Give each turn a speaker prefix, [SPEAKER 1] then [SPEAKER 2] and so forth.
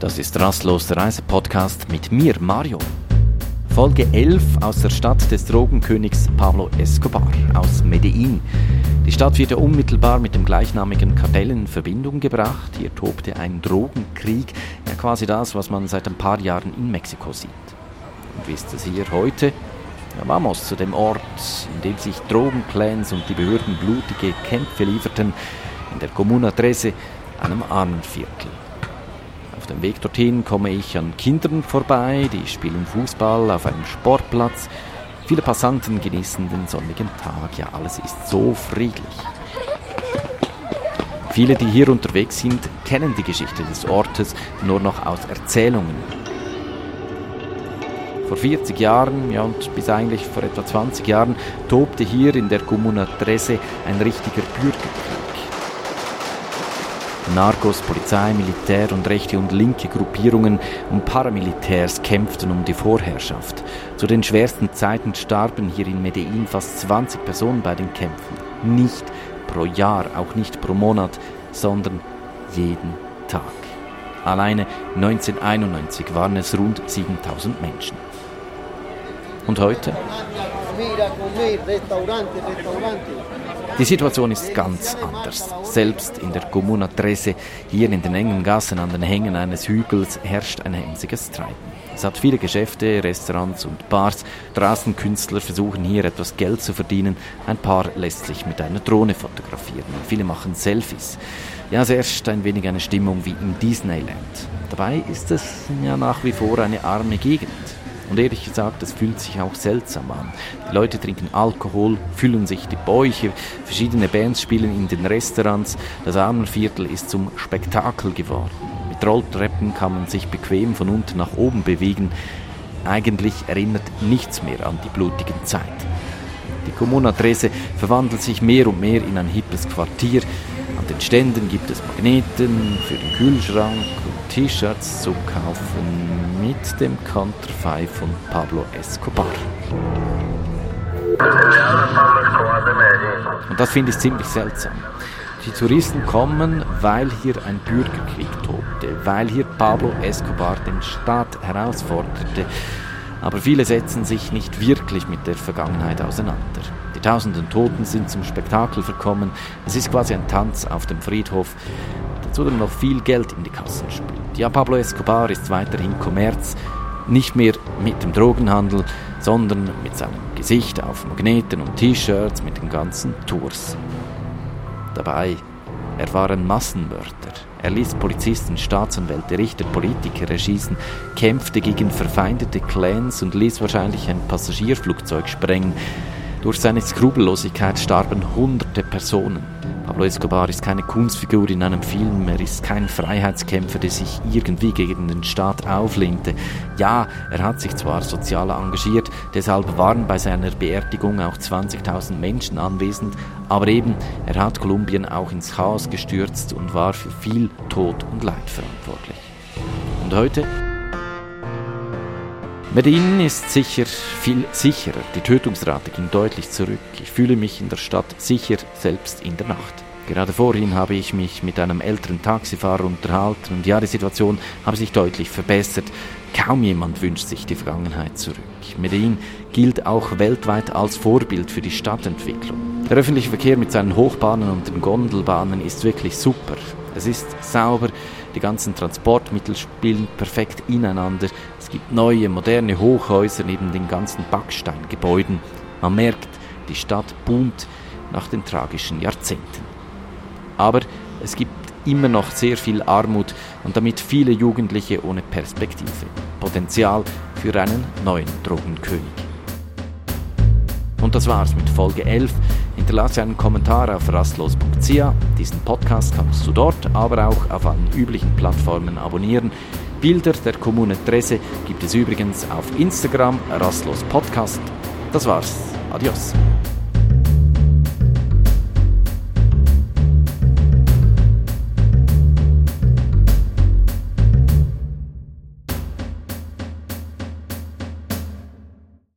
[SPEAKER 1] Das ist Rastlos der Reisepodcast mit mir, Mario. Folge 11 aus der Stadt des Drogenkönigs Pablo Escobar aus Medellin. Die Stadt wird ja unmittelbar mit dem gleichnamigen Kartell in Verbindung gebracht. Hier tobte ein Drogenkrieg, ja quasi das, was man seit ein paar Jahren in Mexiko sieht. Und wie ist es hier heute? Ja, vamos zu dem Ort, in dem sich Drogenclans und die Behörden blutige Kämpfe lieferten, in der Comuna Trece, einem Armenviertel. Dem Weg dorthin komme ich an Kindern vorbei, die spielen Fußball auf einem Sportplatz. Viele Passanten genießen den sonnigen Tag. Ja, alles ist so friedlich. Viele, die hier unterwegs sind, kennen die Geschichte des Ortes nur noch aus Erzählungen. Vor 40 Jahren, ja und bis eigentlich vor etwa 20 Jahren, tobte hier in der Comuna Trese ein richtiger Bürgerkrieg. Narcos, Polizei, Militär und rechte und linke Gruppierungen und Paramilitärs kämpften um die Vorherrschaft. Zu den schwersten Zeiten starben hier in Medellin fast 20 Personen bei den Kämpfen. Nicht pro Jahr, auch nicht pro Monat, sondern jeden Tag. Alleine 1991 waren es rund 7000 Menschen. Und heute? Die Situation ist ganz anders. Selbst in der Comuna Trese, hier in den engen Gassen an den Hängen eines Hügels, herrscht ein emsiges Treiben. Es hat viele Geschäfte, Restaurants und Bars. Straßenkünstler versuchen hier etwas Geld zu verdienen. Ein paar lässt sich mit einer Drohne fotografieren. Viele machen Selfies. Ja, es herrscht ein wenig eine Stimmung wie im Disneyland. Dabei ist es ja nach wie vor eine arme Gegend. Und ehrlich gesagt, es fühlt sich auch seltsam an. Die Leute trinken Alkohol, füllen sich die Bäuche, verschiedene Bands spielen in den Restaurants. Das Armenviertel ist zum Spektakel geworden. Mit Rolltreppen kann man sich bequem von unten nach oben bewegen. Eigentlich erinnert nichts mehr an die blutigen Zeiten. Die Comuna Trese verwandelt sich mehr und mehr in ein hippes Quartier. An den Ständen gibt es Magneten für den Kühlschrank und T-Shirts zu kaufen mit dem Konterfei von Pablo Escobar. Und das finde ich ziemlich seltsam. Die Touristen kommen, weil hier ein Bürgerkrieg tobte, weil hier Pablo Escobar den Staat herausforderte. Aber viele setzen sich nicht wirklich mit der Vergangenheit auseinander. Die tausenden Toten sind zum Spektakel verkommen. Es ist quasi ein Tanz auf dem Friedhof. Dazu dann noch viel Geld in die Kassen spült. Ja, Pablo Escobar ist weiterhin Kommerz, nicht mehr mit dem Drogenhandel, sondern mit seinem Gesicht auf Magneten und T-Shirts mit den ganzen Tours. Dabei, er war ein Massenmörder. Er ließ Polizisten, Staatsanwälte, Richter, Politiker erschießen, kämpfte gegen verfeindete Clans und ließ wahrscheinlich ein Passagierflugzeug sprengen. Durch seine Skrupellosigkeit starben hunderte Personen. Pablo Escobar ist keine Kunstfigur in einem Film, er ist kein Freiheitskämpfer, der sich irgendwie gegen den Staat auflehnte. Ja, er hat sich zwar sozial engagiert, deshalb waren bei seiner Beerdigung auch 20.000 Menschen anwesend, aber eben, er hat Kolumbien auch ins Chaos gestürzt und war für viel Tod und Leid verantwortlich. Und heute? Medellin ist sicher viel sicherer. Die Tötungsrate ging deutlich zurück. Ich fühle mich in der Stadt sicher, selbst in der Nacht. Gerade vorhin habe ich mich mit einem älteren Taxifahrer unterhalten und ja, die Situation habe sich deutlich verbessert. Kaum jemand wünscht sich die Vergangenheit zurück. Medellin gilt auch weltweit als Vorbild für die Stadtentwicklung. Der öffentliche Verkehr mit seinen Hochbahnen und den Gondelbahnen ist wirklich super. Es ist sauber, die ganzen Transportmittel spielen perfekt ineinander. Es gibt neue, moderne Hochhäuser neben den ganzen Backsteingebäuden. Man merkt, die Stadt boomt nach den tragischen Jahrzehnten. Aber es gibt immer noch sehr viel Armut und damit viele Jugendliche ohne Perspektive. Potenzial für einen neuen Drogenkönig. Und das war's mit Folge 11. Hinterlasse einen Kommentar auf rastlos.ch. Diesen Podcast kannst du dort, aber auch auf allen üblichen Plattformen abonnieren. Bilder der Kommune Trese gibt es übrigens auf Instagram, Rastlos Podcast. Das war's. Adios.